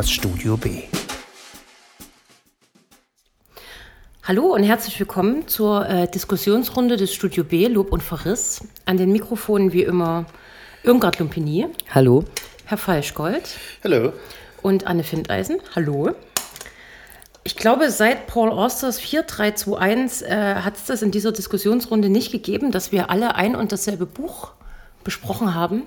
das Studio B. Hallo und herzlich willkommen zur äh, Diskussionsrunde des Studio B, Lob und Verriss. An den Mikrofonen wie immer Irmgard Lumpini. Hallo. Herr Falschgold. Hallo. Und Anne Findeisen. Hallo. Ich glaube, seit Paul Austers 4321 äh, hat es das in dieser Diskussionsrunde nicht gegeben, dass wir alle ein und dasselbe Buch besprochen haben.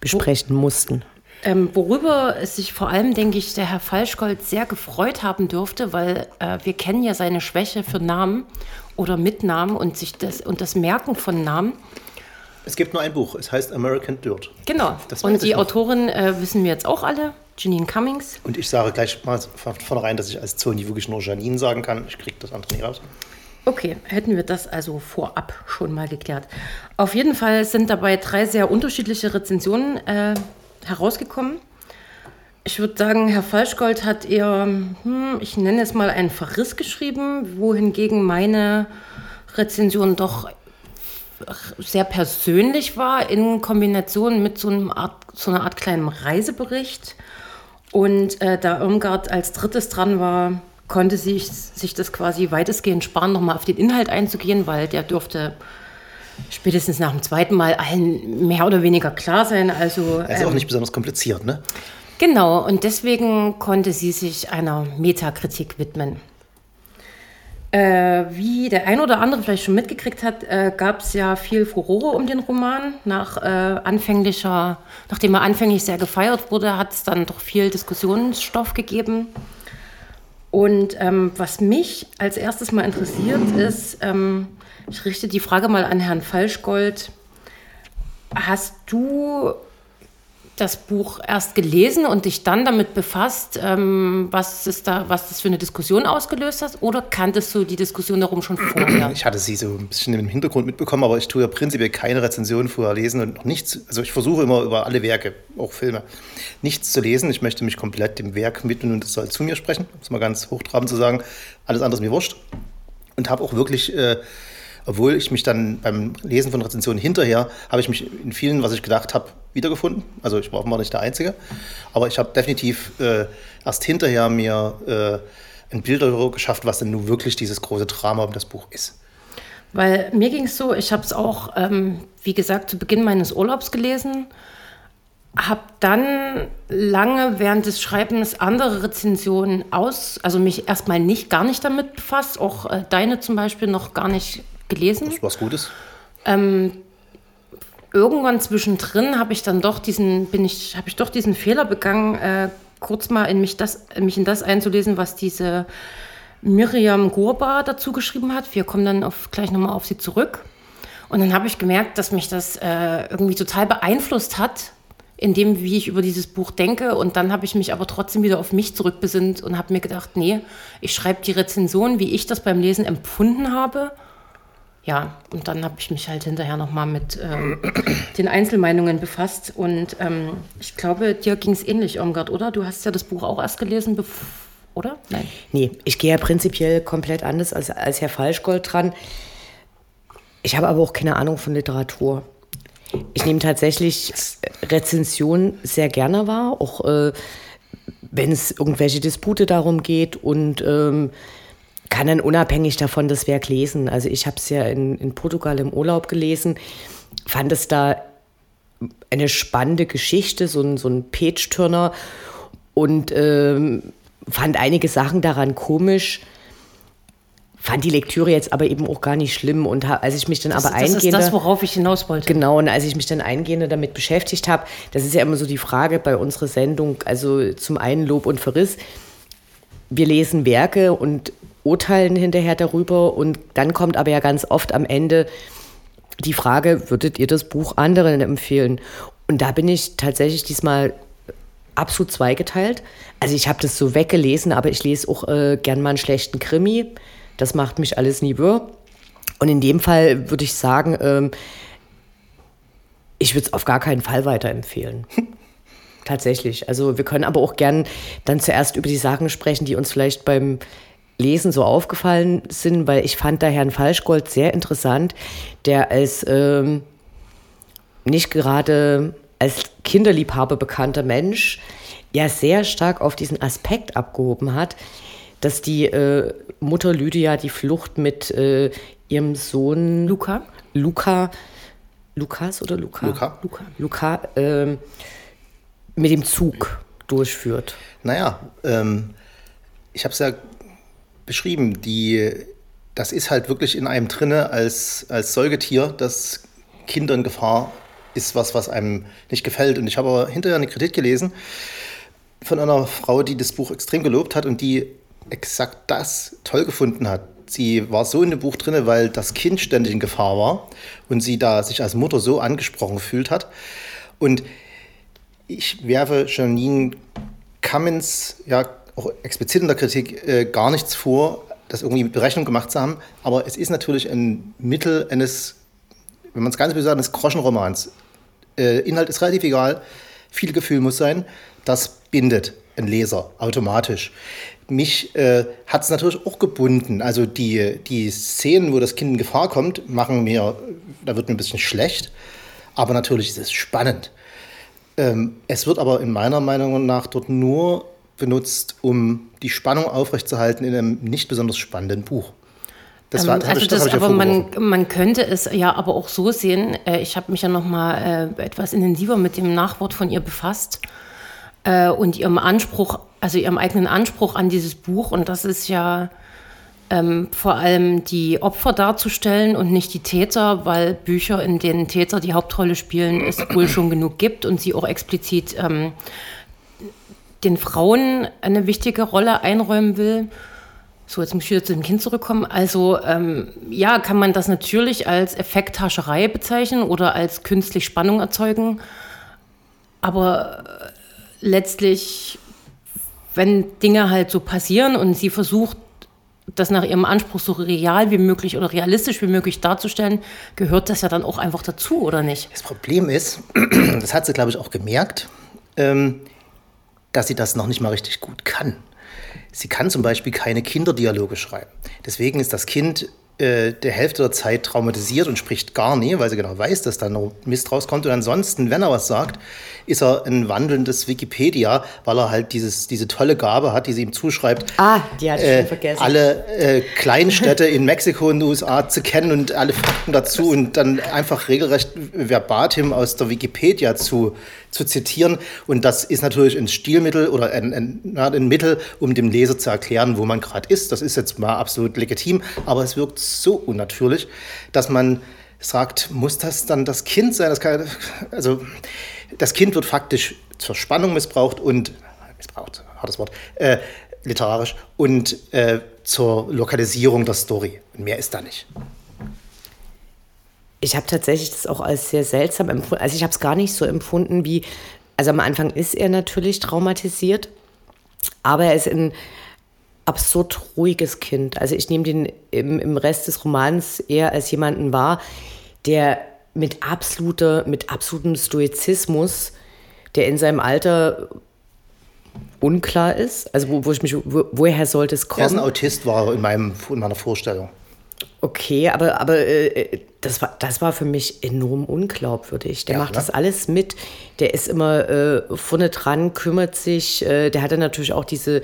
Besprechen mussten. Ähm, worüber sich vor allem, denke ich, der Herr Falschgold sehr gefreut haben dürfte, weil äh, wir kennen ja seine Schwäche für Namen oder Mitnamen und, sich das, und das Merken von Namen. Es gibt nur ein Buch, es heißt American Dirt. Genau. und die Autorin äh, wissen wir jetzt auch alle, Janine Cummings. Und ich sage gleich mal von vornherein, dass ich als Zoni wirklich nur Janine sagen kann. Ich kriege das andere nicht raus. Okay, hätten wir das also vorab schon mal geklärt. Auf jeden Fall sind dabei drei sehr unterschiedliche Rezensionen äh, herausgekommen. Ich würde sagen, Herr Falschgold hat eher, hm, ich nenne es mal einen Verriss geschrieben, wohingegen meine Rezension doch sehr persönlich war in Kombination mit so, Art, so einer Art kleinen Reisebericht. Und äh, da Irmgard als drittes dran war, konnte sie sich das quasi weitestgehend sparen, nochmal auf den Inhalt einzugehen, weil der dürfte spätestens nach dem zweiten Mal allen mehr oder weniger klar sein. Also, ist ähm, auch nicht besonders kompliziert, ne? Genau, und deswegen konnte sie sich einer Metakritik widmen. Äh, wie der ein oder andere vielleicht schon mitgekriegt hat, äh, gab es ja viel Furore um den Roman. Nach äh, anfänglicher, nachdem er anfänglich sehr gefeiert wurde, hat es dann doch viel Diskussionsstoff gegeben. Und ähm, was mich als erstes mal interessiert ist, ähm, ich richte die Frage mal an Herrn Falschgold. Hast du das Buch erst gelesen und dich dann damit befasst, ähm, was, ist da, was das für eine Diskussion ausgelöst hat? Oder kanntest du die Diskussion darum schon vorher? Ich hatte sie so ein bisschen im Hintergrund mitbekommen, aber ich tue ja prinzipiell keine Rezension vorher lesen und noch nichts. Also ich versuche immer über alle Werke, auch Filme, nichts zu lesen. Ich möchte mich komplett dem Werk widmen und es soll zu mir sprechen, um es mal ganz hochtrabend zu sagen. Alles andere ist mir wurscht. Und habe auch wirklich. Äh, obwohl ich mich dann beim Lesen von Rezensionen hinterher, habe ich mich in vielen, was ich gedacht habe, wiedergefunden. Also ich war offenbar nicht der Einzige. Aber ich habe definitiv äh, erst hinterher mir äh, ein Bild darüber geschafft, was denn nun wirklich dieses große Drama um das Buch ist. Weil mir ging es so, ich habe es auch, ähm, wie gesagt, zu Beginn meines Urlaubs gelesen, habe dann lange während des Schreibens andere Rezensionen aus, also mich erstmal nicht, gar nicht damit befasst, auch äh, deine zum Beispiel noch gar nicht gelesen. Das was Gutes. Ähm, irgendwann zwischendrin habe ich dann doch diesen, bin ich, habe ich doch diesen Fehler begangen, äh, kurz mal in mich, das, mich in das einzulesen, was diese Miriam Gurba dazu geschrieben hat. Wir kommen dann auf, gleich nochmal auf sie zurück. Und dann habe ich gemerkt, dass mich das äh, irgendwie total beeinflusst hat, in dem, wie ich über dieses Buch denke. Und dann habe ich mich aber trotzdem wieder auf mich zurückbesinnt und habe mir gedacht, nee, ich schreibe die Rezension, wie ich das beim Lesen empfunden habe ja, und dann habe ich mich halt hinterher nochmal mit ähm, den Einzelmeinungen befasst. Und ähm, ich glaube, dir ging es ähnlich, Irmgard, oder? Du hast ja das Buch auch erst gelesen, oder? Nein. Nee, ich gehe ja prinzipiell komplett anders als, als Herr Falschgold dran. Ich habe aber auch keine Ahnung von Literatur. Ich nehme tatsächlich Rezensionen sehr gerne wahr, auch äh, wenn es irgendwelche Dispute darum geht und. Ähm, kann dann unabhängig davon das Werk lesen. Also ich habe es ja in, in Portugal im Urlaub gelesen, fand es da eine spannende Geschichte, so ein, so ein Page-Turner und ähm, fand einige Sachen daran komisch. Fand die Lektüre jetzt aber eben auch gar nicht schlimm. Und als ich mich dann das, aber das eingehende. Das ist das, worauf ich hinaus wollte. Genau, und als ich mich dann eingehende damit beschäftigt habe, das ist ja immer so die Frage bei unserer Sendung, also zum einen Lob und Verriss. Wir lesen Werke und urteilen hinterher darüber. Und dann kommt aber ja ganz oft am Ende die Frage, würdet ihr das Buch anderen empfehlen? Und da bin ich tatsächlich diesmal absolut zweigeteilt. Also ich habe das so weggelesen, aber ich lese auch äh, gern mal einen schlechten Krimi. Das macht mich alles nie wirr. Und in dem Fall würde ich sagen, ähm, ich würde es auf gar keinen Fall weiterempfehlen. Tatsächlich. Also wir können aber auch gern dann zuerst über die Sachen sprechen, die uns vielleicht beim Lesen so aufgefallen sind, weil ich fand da Herrn Falschgold sehr interessant, der als ähm, nicht gerade als Kinderliebhaber bekannter Mensch ja sehr stark auf diesen Aspekt abgehoben hat, dass die äh, Mutter Lydia die Flucht mit äh, ihrem Sohn Luca? Luca, Lukas oder Luca? Luca. Luca, Luca ähm, mit dem Zug durchführt. Naja, ähm, ich habe es ja beschrieben, die, das ist halt wirklich in einem drinne als, als Säugetier, dass Kindern Gefahr ist was, was einem nicht gefällt. Und ich habe aber hinterher eine Kritik gelesen von einer Frau, die das Buch extrem gelobt hat und die exakt das toll gefunden hat. Sie war so in dem Buch drin, weil das Kind ständig in Gefahr war und sie da sich als Mutter so angesprochen gefühlt hat. Und ich werfe Janine Cummins ja auch explizit in der Kritik äh, gar nichts vor, das irgendwie mit Berechnung gemacht zu haben. Aber es ist natürlich ein Mittel eines, wenn man es ganz böse sagt, eines Groschenromans. Äh, Inhalt ist relativ egal, viel Gefühl muss sein. Das bindet einen Leser automatisch. Mich äh, hat es natürlich auch gebunden. Also die, die Szenen, wo das Kind in Gefahr kommt, machen mir, da wird mir ein bisschen schlecht. Aber natürlich ist es spannend. Ähm, es wird aber in meiner Meinung nach dort nur benutzt, um die Spannung aufrechtzuerhalten in einem nicht besonders spannenden Buch. Das war, ähm, also das, das aber man, man könnte es ja aber auch so sehen. Äh, ich habe mich ja noch mal äh, etwas intensiver mit dem Nachwort von ihr befasst äh, und ihrem Anspruch, also ihrem eigenen Anspruch an dieses Buch. Und das ist ja ähm, vor allem die Opfer darzustellen und nicht die Täter, weil Bücher, in denen Täter die Hauptrolle spielen, es wohl schon genug gibt und sie auch explizit ähm, den Frauen eine wichtige Rolle einräumen will. So, jetzt muss ich wieder zu dem Kind zurückkommen. Also, ähm, ja, kann man das natürlich als Effekthascherei bezeichnen oder als künstlich Spannung erzeugen. Aber letztlich, wenn Dinge halt so passieren und sie versucht, das nach ihrem Anspruch so real wie möglich oder realistisch wie möglich darzustellen, gehört das ja dann auch einfach dazu, oder nicht? Das Problem ist, das hat sie, glaube ich, auch gemerkt, ähm, dass sie das noch nicht mal richtig gut kann. Sie kann zum Beispiel keine Kinderdialoge schreiben. Deswegen ist das Kind äh, der Hälfte der Zeit traumatisiert und spricht gar nie, weil sie genau weiß, dass da noch Mist rauskommt. Und ansonsten, wenn er was sagt, ist er ein wandelndes Wikipedia, weil er halt dieses, diese tolle Gabe hat, die sie ihm zuschreibt. Ah, die hatte ich äh, schon vergessen. Alle äh, Kleinstädte in Mexiko und den USA zu kennen und alle Fakten dazu und dann einfach regelrecht verbatim aus der Wikipedia zu, zu zitieren. Und das ist natürlich ein Stilmittel oder ein, ein, ein Mittel, um dem Leser zu erklären, wo man gerade ist. Das ist jetzt mal absolut legitim, aber es wirkt so unnatürlich, dass man sagt, muss das dann das Kind sein? Das kann, also das Kind wird faktisch zur Spannung missbraucht und missbraucht, hartes Wort, äh, literarisch und äh, zur Lokalisierung der Story. Mehr ist da nicht. Ich habe tatsächlich das auch als sehr seltsam empfunden. Also ich habe es gar nicht so empfunden wie, also am Anfang ist er natürlich traumatisiert, aber er ist ein absurd ruhiges Kind. Also ich nehme den im, im Rest des Romans eher als jemanden wahr, der mit absoluter, mit absolutem Stoizismus, der in seinem Alter unklar ist. Also wo, wo ich mich, wo, woher sollte es kommen? Er ist ein Autist, war in, meinem, in meiner Vorstellung. Okay, aber, aber äh, das, war, das war für mich enorm unglaubwürdig. Der ja, macht ne? das alles mit. Der ist immer äh, vorne dran, kümmert sich. Äh, der hatte natürlich auch diese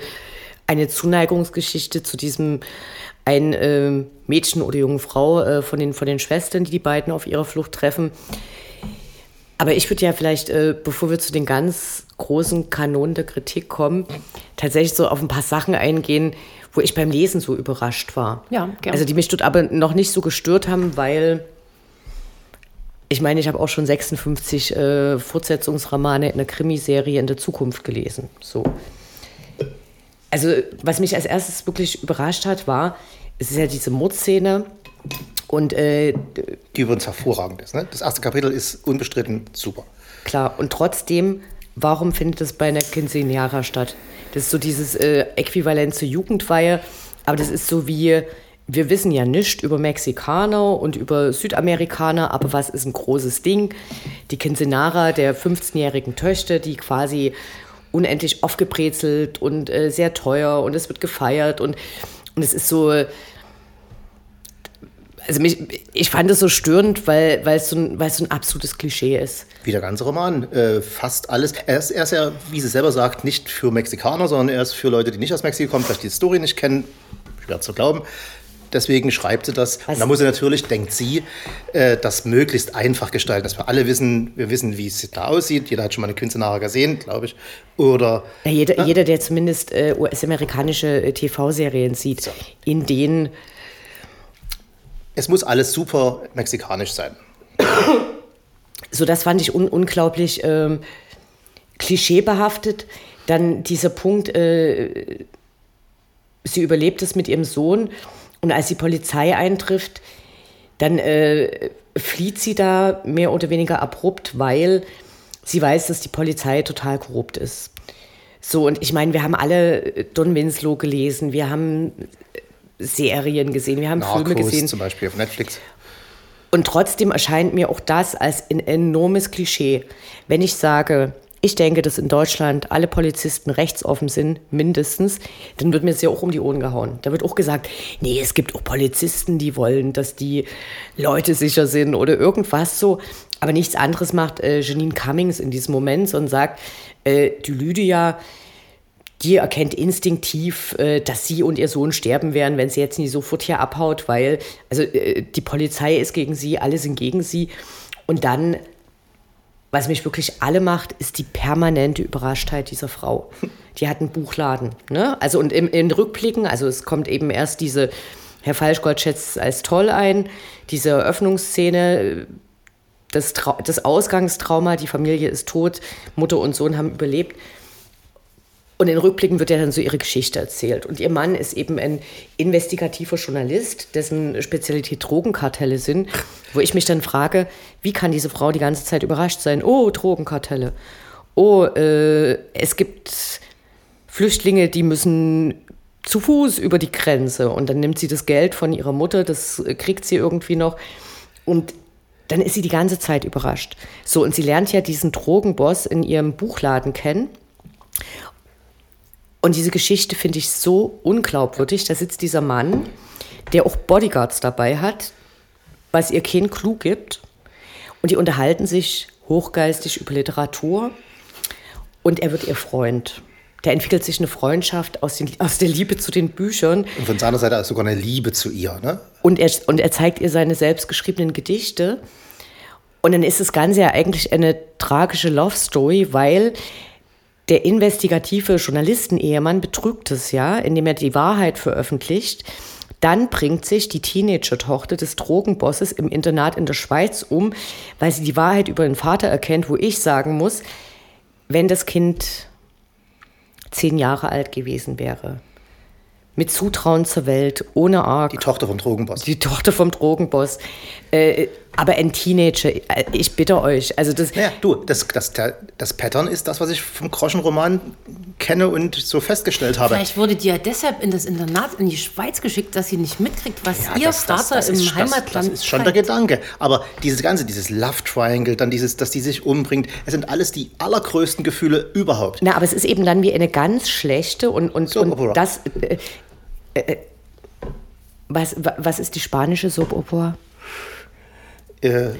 eine Zuneigungsgeschichte zu diesem ein äh, Mädchen oder junge Frau äh, von, den, von den Schwestern, die die beiden auf ihrer Flucht treffen. Aber ich würde ja vielleicht, äh, bevor wir zu den ganz großen Kanonen der Kritik kommen, tatsächlich so auf ein paar Sachen eingehen, wo ich beim Lesen so überrascht war. Ja, gerne. Also die mich dort aber noch nicht so gestört haben, weil ich meine, ich habe auch schon 56 äh, Fortsetzungsromane in der Krimiserie in der Zukunft gelesen. So. Also, was mich als erstes wirklich überrascht hat, war, es ist ja diese Mordszene und. Äh, die übrigens hervorragend ist. Ne? Das erste Kapitel ist unbestritten super. Klar, und trotzdem, warum findet das bei einer Quinceañera statt? Das ist so dieses äh, Äquivalent zur Jugendweihe, aber das ist so wie. Wir wissen ja nichts über Mexikaner und über Südamerikaner, aber was ist ein großes Ding? Die Quincenara der 15-jährigen Töchter, die quasi unendlich aufgebrezelt und äh, sehr teuer und es wird gefeiert und, und es ist so, also mich, ich fand es so störend, weil, weil, es so ein, weil es so ein absolutes Klischee ist. Wie der ganze Roman. Äh, fast alles. Er ist, er ist ja, wie sie selber sagt, nicht für Mexikaner, sondern er ist für Leute, die nicht aus Mexiko kommen, vielleicht die Story nicht kennen. Schwer zu glauben. Deswegen schreibt sie das. Was? Und da muss sie natürlich, denkt sie, äh, das möglichst einfach gestalten, dass wir alle wissen, wir wissen, wie es da aussieht. Jeder hat schon mal eine Künstler gesehen, glaube ich. Oder Ja, jeder, jeder, der zumindest äh, US-amerikanische äh, TV-Serien sieht, in denen es muss alles super mexikanisch sein. So, das fand ich un unglaublich ähm, klischeebehaftet. Dann dieser Punkt, äh, sie überlebt es mit ihrem Sohn und als die Polizei eintrifft, dann äh, flieht sie da mehr oder weniger abrupt, weil sie weiß, dass die Polizei total korrupt ist. So, und ich meine, wir haben alle Don Winslow gelesen, wir haben Serien gesehen, wir haben Filme Narcos gesehen. zum Beispiel auf Netflix. Und trotzdem erscheint mir auch das als ein enormes Klischee. Wenn ich sage, ich denke, dass in Deutschland alle Polizisten rechtsoffen sind, mindestens, dann wird mir das ja auch um die Ohren gehauen. Da wird auch gesagt, nee, es gibt auch Polizisten, die wollen, dass die Leute sicher sind oder irgendwas so. Aber nichts anderes macht äh, Janine Cummings in diesem Moment, sondern sagt, äh, die Lydia, die erkennt instinktiv, äh, dass sie und ihr Sohn sterben werden, wenn sie jetzt nicht sofort hier abhaut, weil also äh, die Polizei ist gegen sie, alle sind gegen sie. Und dann, was mich wirklich alle macht, ist die permanente Überraschtheit dieser Frau. Die hat einen Buchladen. Ne? Also und im, in Rückblicken, also es kommt eben erst diese, Herr Falschgold schätzt es als toll ein, diese Eröffnungsszene, das, Trau das Ausgangstrauma, die Familie ist tot, Mutter und Sohn haben überlebt. Und in Rückblicken wird ja dann so ihre Geschichte erzählt. Und ihr Mann ist eben ein investigativer Journalist, dessen Spezialität Drogenkartelle sind, wo ich mich dann frage, wie kann diese Frau die ganze Zeit überrascht sein? Oh, Drogenkartelle. Oh, äh, es gibt Flüchtlinge, die müssen zu Fuß über die Grenze. Und dann nimmt sie das Geld von ihrer Mutter, das kriegt sie irgendwie noch. Und dann ist sie die ganze Zeit überrascht. So, und sie lernt ja diesen Drogenboss in ihrem Buchladen kennen. Und diese Geschichte finde ich so unglaubwürdig. Da sitzt dieser Mann, der auch Bodyguards dabei hat, was ihr keinen Clou gibt. Und die unterhalten sich hochgeistig über Literatur. Und er wird ihr Freund. Da entwickelt sich eine Freundschaft aus, den, aus der Liebe zu den Büchern. Und von seiner Seite ist sogar eine Liebe zu ihr. Ne? Und er, und er zeigt ihr seine selbstgeschriebenen Gedichte. Und dann ist das Ganze ja eigentlich eine tragische Love Story, weil der investigative Journalisten-Ehemann betrügt es ja, indem er die Wahrheit veröffentlicht. Dann bringt sich die Teenager-Tochter des Drogenbosses im Internat in der Schweiz um, weil sie die Wahrheit über den Vater erkennt, wo ich sagen muss, wenn das Kind zehn Jahre alt gewesen wäre, mit Zutrauen zur Welt, ohne Arg, Die Tochter vom Drogenboss. die Tochter vom Drogenboss, äh, aber ein Teenager, äh, ich bitte euch, also das, Naja, du, das, das, das Pattern ist das, was ich vom Groschenroman kenne und so festgestellt habe. Vielleicht wurde die ja deshalb in das Internat in die Schweiz geschickt, dass sie nicht mitkriegt, was Ja, ihr das- Vater das im ist- das- Heimatland Das ist schon der Gedanke. Aber dieses Ganze, dieses Love Triangle, dann dieses, dass die sich umbringt, es sind alles die allergrößten Gefühle überhaupt. na, aber es ist eben dann wie eine ganz schlechte und, und, Soap und das, äh, äh, was, wa- was ist die spanische Soap Opera? Äh,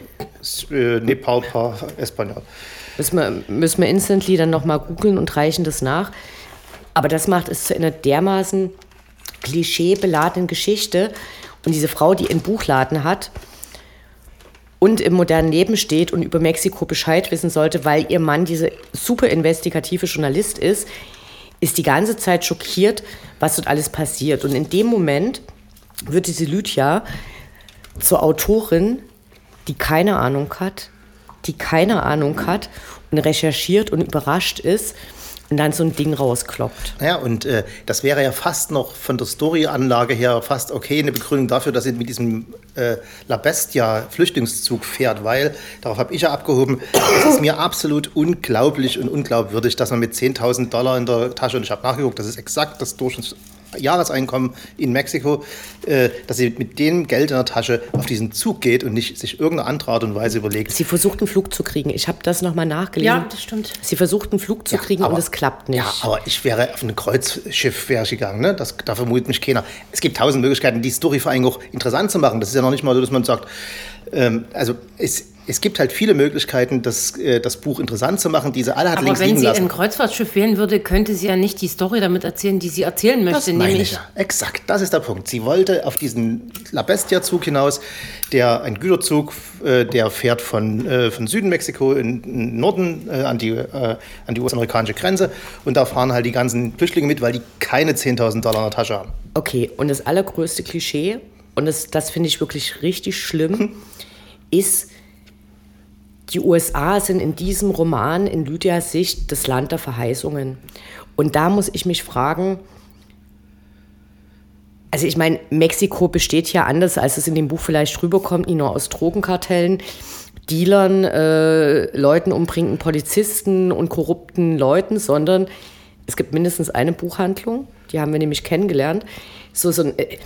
äh, Nepal, Pa, Espanol. Müssen wir, müssen wir instantly dann nochmal googeln und reichen das nach. Aber das macht es zu einer dermaßen klischeebeladenen Geschichte. Und diese Frau, die einen Buchladen hat und im modernen Leben steht und über Mexiko Bescheid wissen sollte, weil ihr Mann diese super investigative Journalist ist, ist die ganze Zeit schockiert, was dort alles passiert. Und in dem Moment wird diese Lydia zur Autorin, die keine Ahnung hat, die keine Ahnung hat und recherchiert und überrascht ist und dann so ein Ding rauskloppt. Ja, und äh, das wäre ja fast noch von der Storyanlage her fast okay, eine Begründung dafür, dass sie mit diesem äh, La Bestia Flüchtlingszug fährt, weil, darauf habe ich ja abgehoben, es ist mir absolut unglaublich und unglaubwürdig, dass man mit 10.000 Dollar in der Tasche, und ich habe nachgeguckt, das ist exakt das Durchschnitts Jahreseinkommen in Mexiko, äh, dass sie mit dem Geld in der Tasche auf diesen Zug geht und nicht sich irgendeine andere Art und Weise überlegt. Sie versucht einen Flug zu kriegen. Ich habe das nochmal nachgelesen. Ja, das stimmt. Sie versucht einen Flug zu Ja, kriegen aber- und es klappt nicht. Ja, aber ich wäre auf ein Kreuzschiff wäre ich gegangen, ne? Das, da vermutet mich keiner. Es gibt tausend Möglichkeiten, die Story vor allem auch interessant zu machen. Das ist ja noch nicht mal so, dass man sagt, ähm, also es, es gibt halt viele Möglichkeiten, das, äh, das Buch interessant zu machen. Diese alle hat Aber links wenn liegen sie lassen. ein Kreuzfahrtschiff wählen würde, könnte sie ja nicht die Story damit erzählen, die sie erzählen Das möchte. meine nämlich, ich ja. Exakt, das ist der Punkt. Sie wollte auf diesen La Bestia-Zug hinaus, der ein Güterzug, äh, der fährt von, äh, von Süden Mexiko in, in Norden äh, an die, äh, an die US-amerikanische Grenze. Und da fahren halt die ganzen Flüchtlinge mit, weil die keine 10.000 Dollar in der Tasche haben. Okay, und das allergrößte Klischee, und das, das finde ich wirklich richtig schlimm, ist, die USA sind in diesem Roman in Lydias Sicht das Land der Verheißungen. Und da muss ich mich fragen, also ich meine, Mexiko besteht ja anders, als es in dem Buch vielleicht rüberkommt, nicht nur aus Drogenkartellen, Dealern, äh, Leuten umbringenden Polizisten und korrupten Leuten, sondern es gibt mindestens eine Buchhandlung, die haben wir nämlich kennengelernt. So, so ein, äh,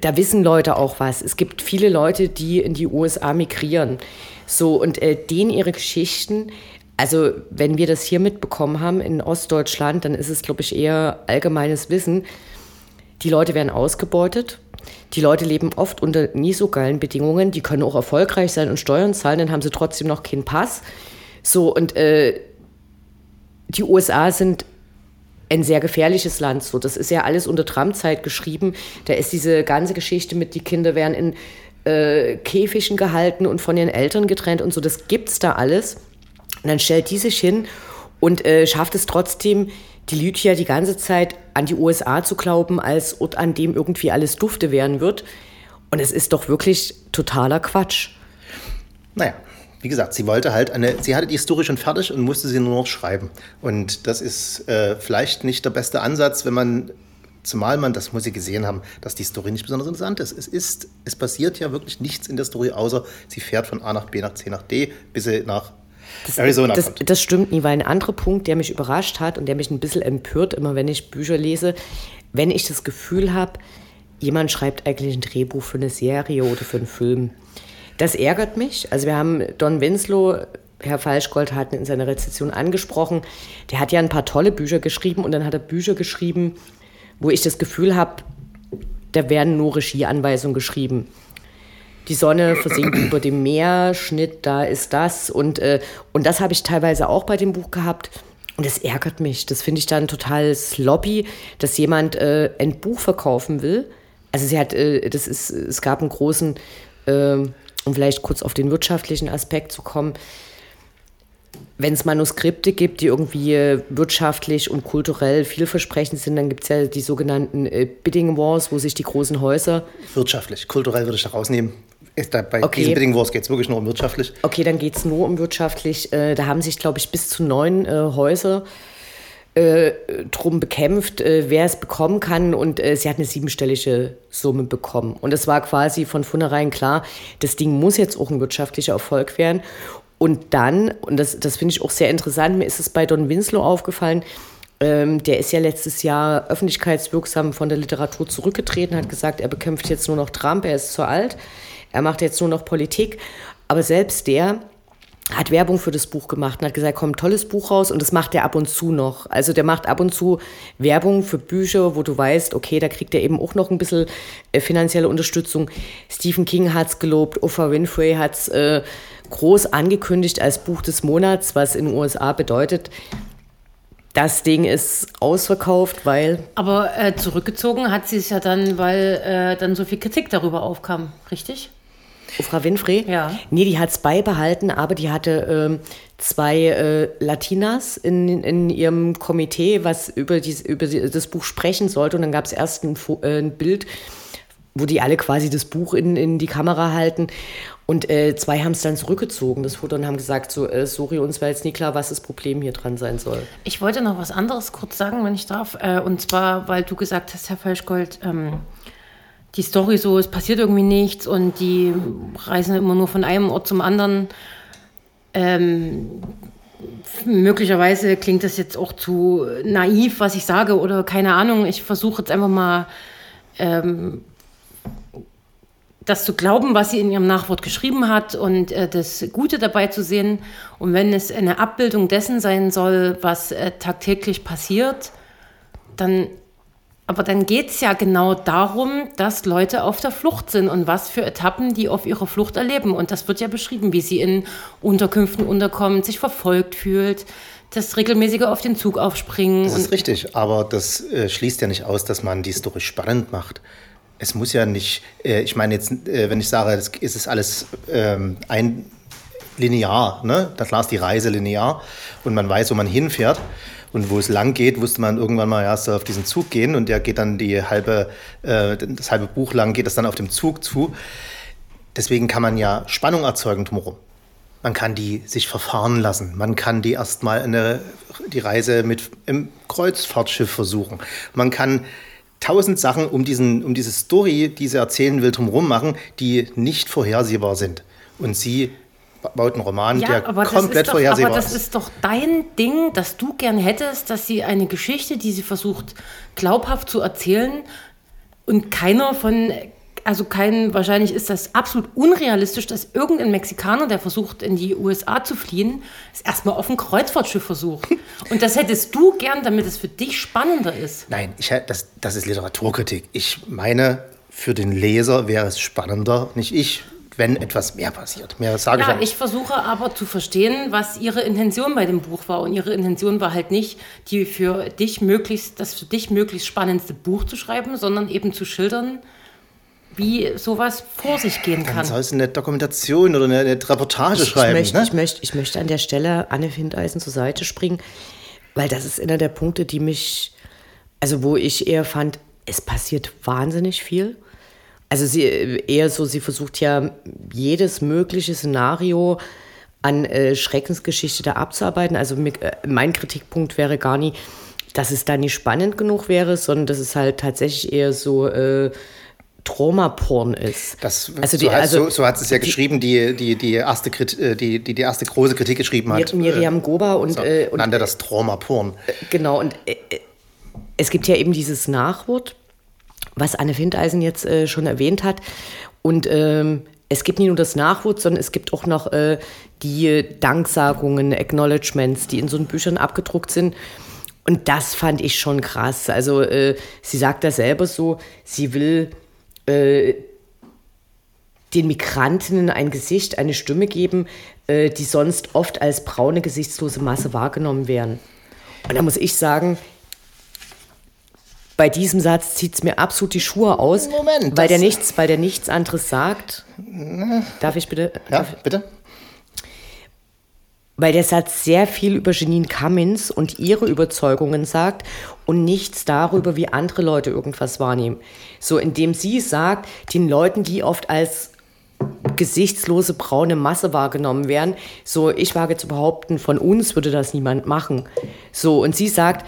da wissen Leute auch was. Es gibt viele Leute, die in die USA migrieren. So, und äh, denen ihre Geschichten, also wenn wir das hier mitbekommen haben in Ostdeutschland, dann ist es, glaube ich, eher allgemeines Wissen. Die Leute werden ausgebeutet. Die Leute leben oft unter nie so geilen Bedingungen. Die können auch erfolgreich sein und Steuern zahlen, dann haben sie trotzdem noch keinen Pass. So, und äh, die USA sind ein sehr gefährliches Land. So, das ist ja alles unter Trump-Zeit geschrieben. Da ist diese ganze Geschichte mit, die Kinder werden in äh, Käfigen gehalten und von ihren Eltern getrennt und so. Das gibt's da alles. Und dann stellt die sich hin und äh, schafft es trotzdem, die Lydia die ganze Zeit an die USA zu glauben, als Ort, an dem irgendwie alles dufte werden wird. Und es ist doch wirklich totaler Quatsch. Naja, wie gesagt, sie wollte halt eine, sie hatte die Story schon fertig und musste sie nur noch schreiben. Und das ist äh, vielleicht nicht der beste Ansatz, wenn man, zumal man, das muss sie gesehen haben, dass die Story nicht besonders interessant ist. Es ist, es passiert ja wirklich nichts in der Story, außer sie fährt von A nach B nach C nach D, bis sie nach Arizona das, kommt. das stimmt nie, weil ein anderer Punkt, der mich überrascht hat und der mich ein bisschen empört, immer wenn ich Bücher lese, wenn ich das Gefühl habe, jemand schreibt eigentlich ein Drehbuch für eine Serie oder für einen Film. Das ärgert mich. Also wir haben Don Winslow, Herr Falschgold hat in seiner Rezension angesprochen, der hat ja ein paar tolle Bücher geschrieben und dann hat er Bücher geschrieben, wo ich das Gefühl habe, da werden nur Regieanweisungen geschrieben die Sonne versinkt über dem Meer, Schnitt, da ist das. Und, äh, und das habe ich teilweise auch bei dem Buch gehabt. Und das ärgert mich. Das finde ich dann total sloppy, dass jemand äh, ein Buch verkaufen will. Also sie hat, äh, das ist, es gab einen großen, äh, um vielleicht kurz auf den wirtschaftlichen Aspekt zu kommen, wenn es Manuskripte gibt, die irgendwie äh, wirtschaftlich und kulturell vielversprechend sind, dann gibt es ja die sogenannten äh, Bidding Wars, wo sich die großen Häuser Wirtschaftlich, kulturell würde ich da rausnehmen. Bei Okay. diesen Bidding Wars geht es wirklich nur um wirtschaftlich. Okay, dann geht es nur um wirtschaftlich. Äh, da haben sich, glaube ich, bis zu neun Häuser drum bekämpft, wer es bekommen kann. Und sie hat eine siebenstellige Summe bekommen. Und es war quasi von vornherein klar, das Ding muss jetzt auch ein wirtschaftlicher Erfolg werden. Und dann, und das, das finde ich auch sehr interessant, mir ist es bei Don Winslow aufgefallen, ähm, der ist ja letztes Jahr öffentlichkeitswirksam von der Literatur zurückgetreten, hat gesagt, er bekämpft jetzt nur noch Trump, er ist zu alt, er macht jetzt nur noch Politik. Aber selbst der hat Werbung für das Buch gemacht und hat gesagt, kommt ein tolles Buch raus und das macht er ab und zu noch. Also der macht ab und zu Werbung für Bücher, wo du weißt, okay, da kriegt er eben auch noch ein bisschen äh, finanzielle Unterstützung. Stephen King hat's gelobt, Oprah Winfrey hat's äh, groß angekündigt als Buch des Monats, was in den USA bedeutet, das Ding ist ausverkauft, weil Aber äh, zurückgezogen hat sie es ja dann, weil äh, dann so viel Kritik darüber aufkam, richtig? Oprah Winfrey? Ja. Nee, die hat es beibehalten, aber die hatte ähm, zwei äh, Latinas in, in ihrem Komitee, was über, dies, über das Buch sprechen sollte. Und dann gab es erst ein, äh, ein Bild, wo die alle quasi das Buch in, in die Kamera halten. Und äh, zwei haben es dann zurückgezogen, das Foto, und haben gesagt, so, äh, sorry, uns war jetzt nie klar, was das Problem hier dran sein soll. Ich wollte noch was anderes kurz sagen, wenn ich darf. Äh, und zwar, weil du gesagt hast, Herr Falschgold, ähm, die Story so, es passiert irgendwie nichts und die reisen immer nur von einem Ort zum anderen. Ähm, möglicherweise klingt das jetzt auch zu naiv, was ich sage, oder keine Ahnung. Ich versuche jetzt einfach mal ähm, das zu glauben, was sie in ihrem Nachwort geschrieben hat und äh, das Gute dabei zu sehen. Und wenn es eine Abbildung dessen sein soll, was äh, tagtäglich passiert, dann, aber dann geht es ja genau darum, dass Leute auf der Flucht sind und was für Etappen die auf ihrer Flucht erleben. Und das wird ja beschrieben, wie sie in Unterkünften unterkommt, sich verfolgt fühlt, das regelmäßige auf den Zug aufspringen. Das ist richtig, aber das äh, schließt ja nicht aus, dass man die Story spannend macht es muss ja nicht, äh, ich meine jetzt, äh, wenn ich sage, das ist es alles ähm, ein linear, ne? Da klar ist die Reise linear und man weiß, wo man hinfährt. Und wo es lang geht, wusste man irgendwann mal erst auf diesen Zug gehen und der geht dann die halbe, äh, das halbe Buch lang geht das dann auf dem Zug zu. Deswegen kann man ja Spannung erzeugen drumherum. Man kann die sich verfahren lassen. Man kann die erstmal eine, die Reise mit im Kreuzfahrtschiff versuchen. Man kann tausend Sachen um, diesen, um diese Story, die sie erzählen will, drumherum machen, die nicht vorhersehbar sind. Und sie baut einen Roman, ja, der komplett doch, vorhersehbar ist. Aber das ist doch dein Ding, dass du gern hättest, dass sie eine Geschichte, die sie versucht glaubhaft zu erzählen und keiner von also kein, wahrscheinlich ist das absolut unrealistisch, dass irgendein Mexikaner, der versucht, in die USA zu fliehen, es erstmal auf ein Kreuzfahrtschiff versucht. Und das hättest du gern, damit es für dich spannender ist. Nein, ich, das, das ist Literaturkritik. Ich meine, für den Leser wäre es spannender, nicht ich, wenn etwas mehr passiert. Mehr sage ja, ich ich versuche aber zu verstehen, was ihre Intention bei dem Buch war. Und ihre Intention war halt nicht, die für dich möglichst, das für dich möglichst spannendste Buch zu schreiben, sondern eben zu schildern, wie sowas vor sich gehen kann. Dann sollst du eine Dokumentation oder eine, eine Reportage ich, schreiben. Ich möchte, ne? ich, möchte, ich möchte an der Stelle Anne Findeisen zur Seite springen, weil das ist einer der Punkte, die mich, also wo ich eher fand, es passiert wahnsinnig viel. Also sie eher so, sie versucht ja jedes mögliche Szenario an äh, Schreckensgeschichte da abzuarbeiten. Also mit, äh, mein Kritikpunkt wäre gar nicht, dass es da nicht spannend genug wäre, sondern dass es halt tatsächlich eher so äh, Trauma-Porn ist. Das, also die, so, also, so, so hat es ja die, geschrieben, die, die, die, erste, äh, die, die, die erste große Kritik geschrieben hat. Miriam Goba und, so, äh, und nannte das Trauma-Porn. Äh, genau, und äh, äh, es gibt ja eben dieses Nachwort, was Anne Findeisen jetzt äh, schon erwähnt hat. Und ähm, es gibt nicht nur das Nachwort, sondern es gibt auch noch äh, die Danksagungen, Acknowledgements, die in so Büchern abgedruckt sind. Und das fand ich schon krass. Also äh, sie sagt da selber so, sie will äh, den Migrantinnen ein Gesicht, eine Stimme geben, äh, die sonst oft als braune, gesichtslose Masse wahrgenommen werden. Und da muss ich sagen, bei diesem Satz zieht es mir absolut die Schuhe aus, Moment, weil, der nichts, weil der nichts anderes sagt. Darf ich bitte? Ja, darf, bitte weil der Satz sehr viel über Janine Cummins und ihre Überzeugungen sagt und nichts darüber, wie andere Leute irgendwas wahrnehmen. So, indem sie sagt, den Leuten, die oft als gesichtslose braune Masse wahrgenommen werden, so, ich wage zu behaupten, von uns würde das niemand machen. So, und sie sagt,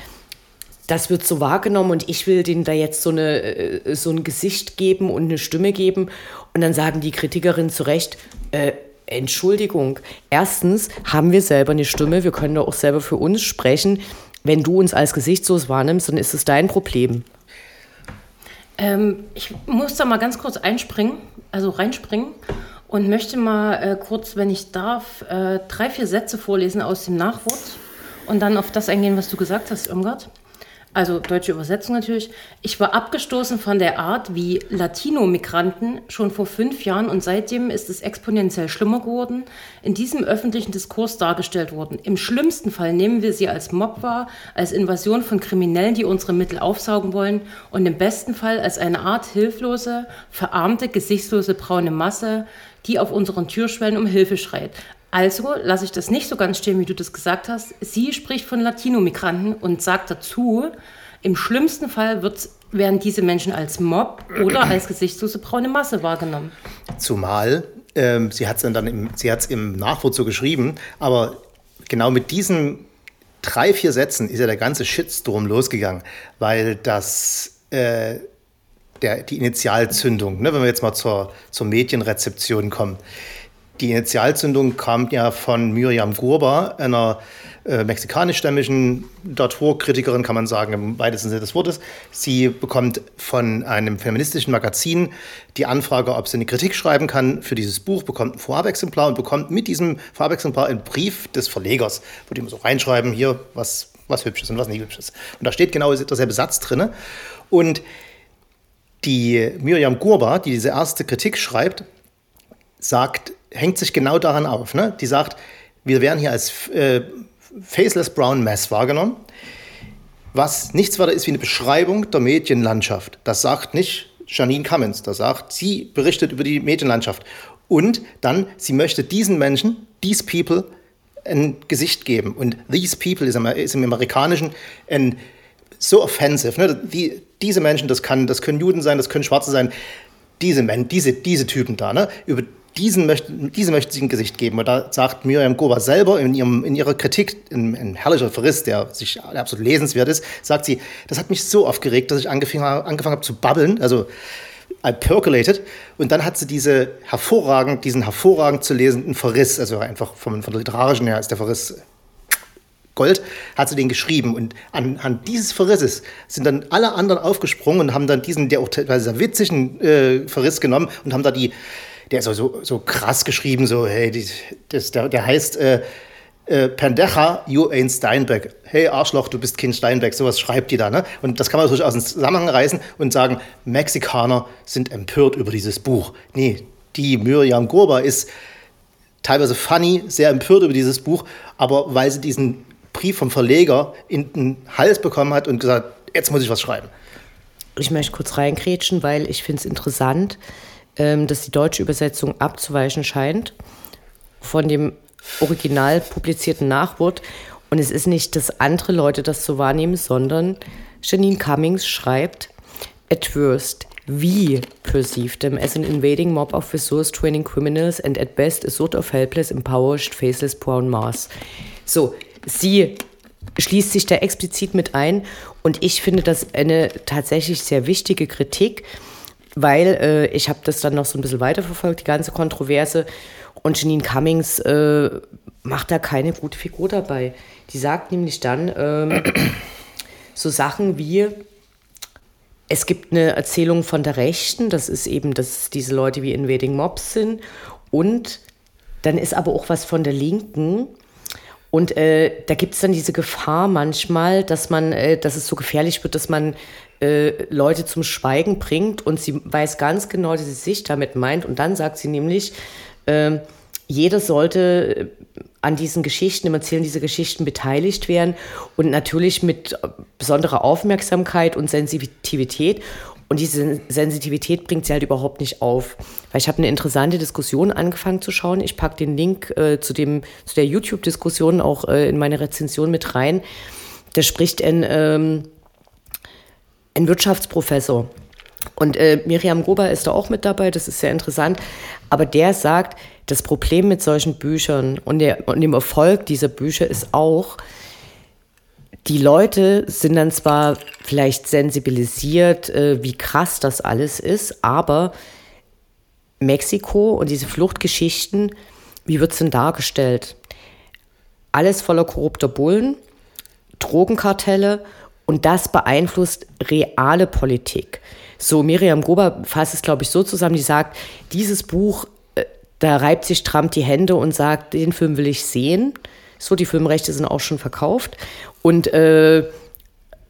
das wird so wahrgenommen und ich will denen da jetzt so, eine, äh, so ein Gesicht geben und eine Stimme geben. Und dann sagen die Kritikerinnen zu Recht, äh, Entschuldigung. Erstens haben wir selber eine Stimme, wir können doch auch selber für uns sprechen. Wenn du uns als gesichtslos wahrnimmst, dann ist es dein Problem. Ähm, ich muss da mal ganz kurz einspringen, also reinspringen und möchte mal äh, kurz, wenn ich darf, äh, drei, vier Sätze vorlesen aus dem Nachwort und dann auf das eingehen, was du gesagt hast, Irmgard also deutsche Übersetzung natürlich. Ich war abgestoßen von der Art, wie Latino-Migranten schon vor fünf Jahren und seitdem ist es exponentiell schlimmer geworden, in diesem öffentlichen Diskurs dargestellt wurden. Im schlimmsten Fall nehmen wir sie als Mob wahr, als Invasion von Kriminellen, die unsere Mittel aufsaugen wollen und im besten Fall als eine Art hilflose, verarmte, gesichtslose braune Masse, die auf unseren Türschwellen um Hilfe schreit. Also lasse ich das nicht so ganz stehen, wie du das gesagt hast. Sie spricht von Latino-Migranten und sagt dazu, im schlimmsten Fall wird, werden diese Menschen als Mob oder als gesichtslose braune Masse wahrgenommen. Zumal, ähm, sie hat es dann im, sie hat's im Nachwort so geschrieben, aber genau mit diesen drei, vier Sätzen ist ja der ganze Shitstorm losgegangen, weil das... Äh, der, die Initialzündung, ne, wenn wir jetzt mal zur, zur Medienrezeption kommen, die Initialzündung kam ja von Miriam Gurba, einer äh, mexikanischstämmigen Naturkritikerin, kann man sagen, im weitesten Sinne des Wortes. Sie bekommt von einem feministischen Magazin die Anfrage, ob sie eine Kritik schreiben kann für dieses Buch, bekommt ein Vorabexemplar und bekommt mit diesem Vorabexemplar einen Brief des Verlegers, wo die immer so reinschreiben, hier, was, was Hübsches und was nicht Hübsches. Und da steht genau derselbe Satz drin. Und die Miriam Gurba, die diese erste Kritik schreibt, sagt, hängt sich genau daran auf. Ne? Die sagt, wir werden hier als äh, Faceless Brown Mess wahrgenommen, was nichts weiter ist wie eine Beschreibung der Medienlandschaft. Das sagt nicht Janine Cummins, das sagt, sie berichtet über die Medienlandschaft. Und dann, sie möchte diesen Menschen, these people, ein Gesicht geben. Und these people ist im, ist im Amerikanischen ein so offensive. Ne? Die, diese Menschen, das, kann, das können Juden sein, das können Schwarze sein, diese, Men diese, diese Typen da, ne? über diesen möchten, diese möchten sich ein Gesicht geben. Und da sagt Miriam Goba selber in, ihrem, in ihrer Kritik, in, in herrlicher Verriss, der sich der absolut lesenswert ist, sagt sie, das hat mich so aufgeregt, dass ich angefangen, angefangen habe zu babbeln, also I percolated. Und dann hat sie diese hervorragend, diesen hervorragend zu lesenden Verriss, also einfach vom, von der literarischen her ist der Verriss Gold, hat sie den geschrieben. Und anhand dieses Verrisses sind dann alle anderen aufgesprungen und haben dann diesen, der auch teilweise sehr witzigen äh, Verriss genommen und haben da die, der ist auch so, so krass geschrieben, so, hey, die, das, der, der heißt äh, äh, Pendeja, you ain't Steinbeck. Hey Arschloch, du bist Kind Steinbeck. Sowas schreibt die da. Ne? Und das kann man durchaus aus dem Zusammenhang reißen und sagen, Mexikaner sind empört über dieses Buch. Nee, die Miriam Gurba ist teilweise funny, sehr empört über dieses Buch, aber weil sie diesen Brief vom Verleger in den Hals bekommen hat und gesagt, jetzt muss ich was schreiben. Ich möchte kurz reingrätschen, weil ich finde es interessant, ähm, dass die deutsche Übersetzung abzuweichen scheint von dem original publizierten Nachwort. Und es ist nicht, dass andere Leute das so wahrnehmen, sondern Janine Cummings schreibt, at worst, we perceive them as an invading mob of resource training criminals and at best a sort of helpless, empowered, faceless brown mass. So, sie schließt sich da explizit mit ein und ich finde das eine tatsächlich sehr wichtige Kritik, weil äh, ich habe das dann noch so ein bisschen weiterverfolgt, die ganze Kontroverse. Und Janine Cummings äh, macht da keine gute Figur dabei. Die sagt nämlich dann ähm, so Sachen wie, es gibt eine Erzählung von der Rechten, das ist eben, dass diese Leute wie Invading Mobs sind. Und dann ist aber auch was von der Linken. Und äh, da gibt es dann diese Gefahr manchmal, dass man, äh, dass es so gefährlich wird, dass man äh, Leute zum Schweigen bringt und sie weiß ganz genau, dass sie sich damit meint. Und dann sagt sie nämlich, äh, jeder sollte äh, an diesen Geschichten, im Erzählen dieser Geschichten beteiligt werden und natürlich mit besonderer Aufmerksamkeit und Sensitivität. Und diese Sensitivität bringt sie halt überhaupt nicht auf. Weil ich habe eine interessante Diskussion angefangen zu schauen. Ich packe den Link äh, zu, dem, zu der YouTube-Diskussion auch äh, in meine Rezension mit rein. Da spricht ein ähm, ein Wirtschaftsprofessor. Und äh, Miriam Gruber ist da auch mit dabei, das ist sehr interessant. Aber der sagt, das Problem mit solchen Büchern und, der, und dem Erfolg dieser Bücher ist auch, die Leute sind dann zwar vielleicht sensibilisiert, äh, wie krass das alles ist, aber Mexiko und diese Fluchtgeschichten, wie wird es denn dargestellt? Alles voller korrupter Bullen, Drogenkartelle und das beeinflusst reale Politik. So, Miriam Gruber fasst es, glaube ich, so zusammen, die sagt, dieses Buch, äh, da reibt sich Trump die Hände und sagt, den Film will ich sehen. So, die Filmrechte sind auch schon verkauft. Und äh,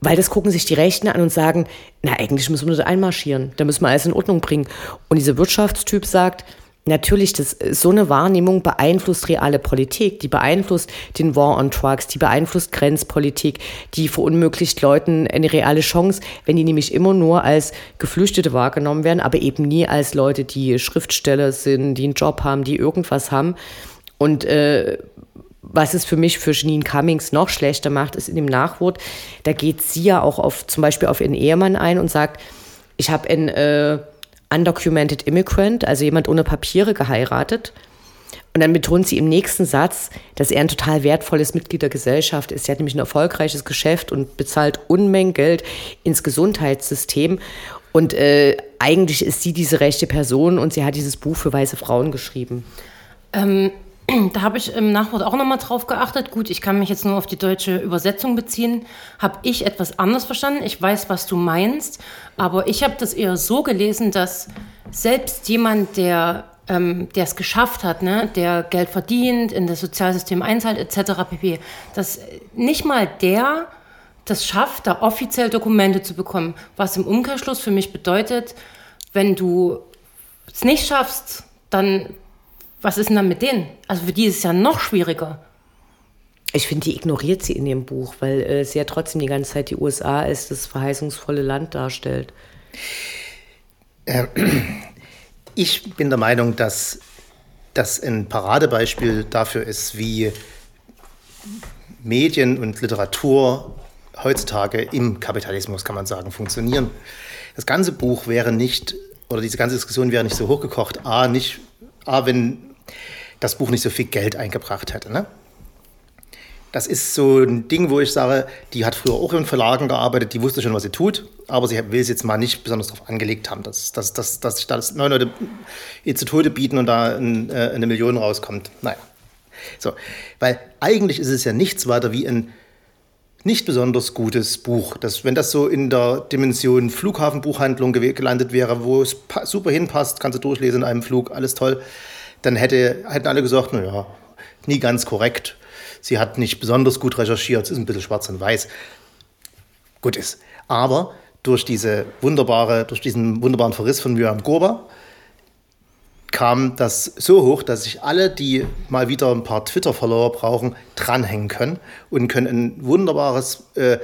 weil das gucken sich die Rechten an und sagen, na, eigentlich müssen wir da einmarschieren, da müssen wir alles in Ordnung bringen. Und dieser Wirtschaftstyp sagt, Natürlich, das, so eine Wahrnehmung beeinflusst reale Politik, die beeinflusst den War on Drugs, die beeinflusst Grenzpolitik, die verunmöglicht Leuten eine reale Chance, wenn die nämlich immer nur als Geflüchtete wahrgenommen werden, aber eben nie als Leute, die Schriftsteller sind, die einen Job haben, die irgendwas haben. Und äh, was es für mich für Janine Cummings noch schlechter macht, ist in dem Nachwort, da geht sie ja auch auf zum Beispiel auf ihren Ehemann ein und sagt, ich habe ein äh, undocumented immigrant, also jemand ohne Papiere geheiratet. Und dann betont sie im nächsten Satz, dass er ein total wertvolles Mitglied der Gesellschaft ist. Er hat nämlich ein erfolgreiches Geschäft und bezahlt Unmengen Geld ins Gesundheitssystem. Und äh, eigentlich ist sie diese rechte Person und sie hat dieses Buch für weiße Frauen geschrieben. Ähm, da habe ich im Nachwort auch nochmal drauf geachtet. Gut, ich kann mich jetzt nur auf die deutsche Übersetzung beziehen. Habe ich etwas anders verstanden? Ich weiß, was du meinst, aber ich habe das eher so gelesen, dass selbst jemand, der ähm, der es geschafft hat, ne, der Geld verdient, in das Sozialsystem einzahlt, etc. pp., dass nicht mal der das schafft, da offiziell Dokumente zu bekommen. Was im Umkehrschluss für mich bedeutet, wenn du es nicht schaffst, dann was ist denn dann mit denen? Also für die ist es ja noch schwieriger. Ich finde, die ignoriert sie in dem Buch, weil äh, sie ja trotzdem die ganze Zeit die USA als das verheißungsvolle Land darstellt. Äh, ich bin der Meinung, dass das ein Paradebeispiel dafür ist, wie Medien und Literatur heutzutage im Kapitalismus, kann man sagen, funktionieren. Das ganze Buch wäre nicht, oder diese ganze Diskussion wäre nicht so hochgekocht, A, nicht, A, wenn das Buch nicht so viel Geld eingebracht hätte. Ne? Das ist so ein Ding, wo ich sage, die hat früher auch in Verlagen gearbeitet, die wusste schon, was sie tut, aber sie will es jetzt mal nicht besonders darauf angelegt haben, dass, dass, dass, dass sich da neun Leute ihr zu Tode bieten und da ein, äh, eine Million rauskommt. Naja. So, weil eigentlich ist es ja nichts weiter wie ein nicht besonders gutes Buch. Das, wenn das so in der Dimension Flughafenbuchhandlung gelandet wäre, wo es super hinpasst, kannst du durchlesen in einem Flug, alles toll dann hätte, hätten alle gesagt, naja, nie ganz korrekt. Sie hat nicht besonders gut recherchiert, es ist ein bisschen schwarz und weiß. Gut ist. Aber durch diese wunderbare, durch diesen wunderbaren Verriss von Miriam Gorba kam das so hoch, dass sich alle, die mal wieder ein paar Twitter-Follower brauchen, dranhängen können und können ein wunderbares äh,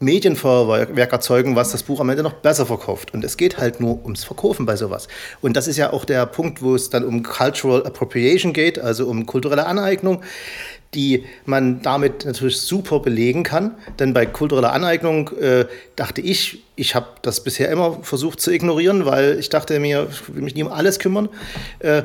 Medienfeuerwerk erzeugen, was das Buch am Ende noch besser verkauft. Und es geht halt nur ums Verkaufen bei sowas. Und das ist ja auch der Punkt, wo es dann um Cultural Appropriation geht, also um kulturelle Aneignung, die man damit natürlich super belegen kann. Denn bei kultureller Aneignung äh, dachte ich, ich habe das bisher immer versucht zu ignorieren, weil ich dachte mir, ich will mich nie um alles kümmern. Äh,